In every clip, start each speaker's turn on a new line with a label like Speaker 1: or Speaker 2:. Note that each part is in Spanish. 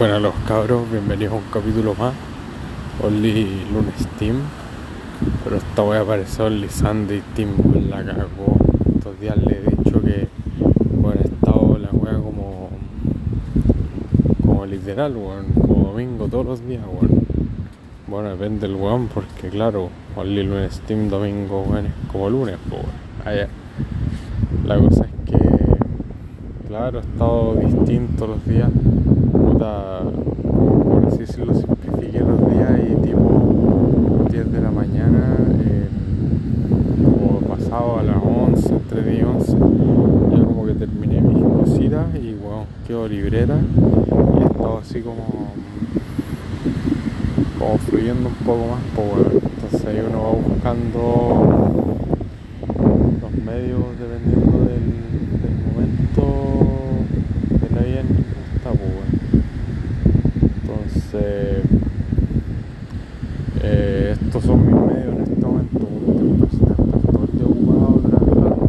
Speaker 1: Bueno los cabros, bienvenidos a un capítulo más. Only Lunes Team. Pero esta wea apareció Only Sunday Team, con la cagó. Estos días le he dicho que bueno, he estado la wea como como literal, weón, como domingo todos los días, weón. Bueno, depende del weón, porque claro, Only Lunes Team, domingo, weón, es como lunes, pues Allá. La cosa es que claro, he estado distinto los días por así decirlo, simplifiqué los días y tipo 10 de la mañana, como pasado a las 11, entre 10 y 11, ya como que terminé mis cositas y bueno, quedo libreta y he estado así como, como fluyendo un poco más, pues entonces ahí uno va buscando los medios dependiendo del, del momento de la vida en que está, pues entonces, eh, estos son mis medios en este momento. Ocupado trabajando.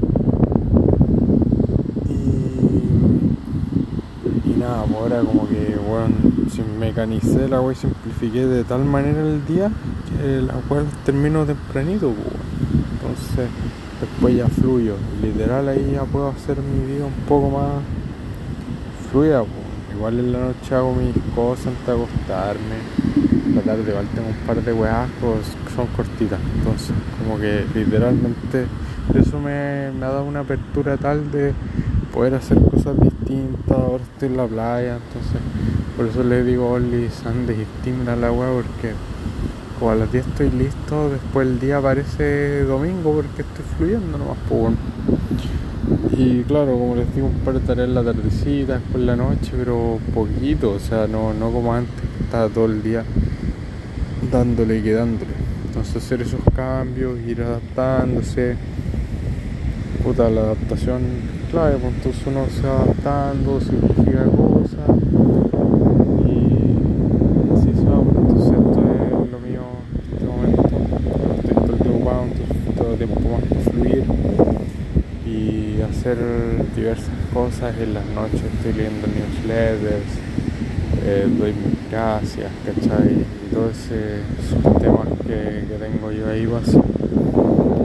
Speaker 1: Y, nada, pues ahora como que, bueno, si mecanicé la web y simplifiqué de tal manera el día que la web termino tempranito, pues, entonces después ya fluyo. Literal ahí ya puedo hacer mi vida un poco más fluida. Pues. Igual en la noche hago mis cosas antes de acostarme. La tarde igual tengo un par de weas que son cortitas. Entonces, como que literalmente eso me, me, ha dado una apertura tal de poder hacer cosas distintas. Ahora estoy en la playa, entonces por eso le digo Only Sunday y a la wea porque como a las 10 estoy listo, después el día aparece domingo porque estoy fluyendo nomás, pues bueno. Y claro, como les digo, un par de tareas en la tardecita, después en la noche, pero poquito, o sea, no, no como antes, que estaba todo el día dándole y quedándole. Entonces hacer esos cambios, ir adaptándose. Puta, la adaptación clave, pues entonces uno se va adaptando, simplifica cosas. Y así se va, pues entonces esto es lo mío en este momento. Estoy todo el tiempo ocupado, entonces todo el tiempo más para fluir y hacer diversas cosas en las noches. Estoy leyendo newsletters eh, doy mis gracias ¿cachai? y todo ese temas que, que, tengo yo ahí vas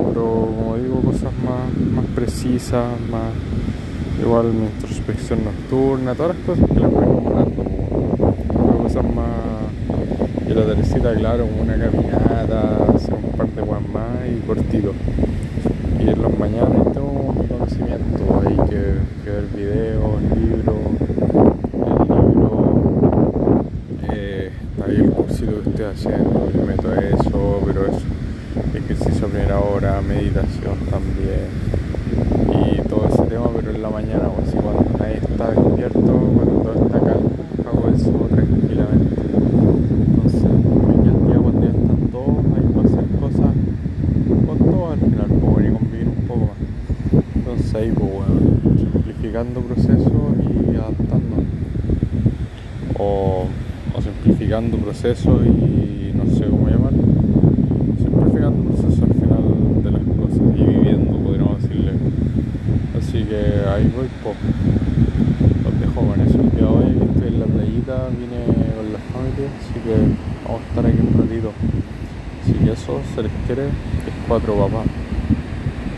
Speaker 1: pero como digo cosas más, más precisas más igual mi introspección nocturna todas las cosas que las voy nombrando cosas más y la tardecita claro una caminata hacer un par de guas más y cortito. Y en las mañanas tengo mi conocimiento, hay que, que ver videos, libros, el libro, eh, ahí el cursito que estoy haciendo, me meto eso, pero eso, ejercicio a primera hora, meditación también, y todo ese tema, pero en la mañana, o así cuando nadie está despierto, cuando todo está calmo, hago eso tranquilamente. Entonces, el día cuando ya están todos, hay que hacer cosas con todo al final, puedo venir convivir un poco más. Entonces ahí, pues bueno, simplificando procesos y adaptando. O simplificando procesos y no sé cómo llamarlo. Simplificando procesos al final de las cosas y viviendo, podríamos decirle. Así que ahí voy, pues. Los dejo con eso el día de hoy, estoy en la playita, vine con la familia, así que vamos a estar aquí un ratito. Así que eso, se les quiere, es cuatro papás.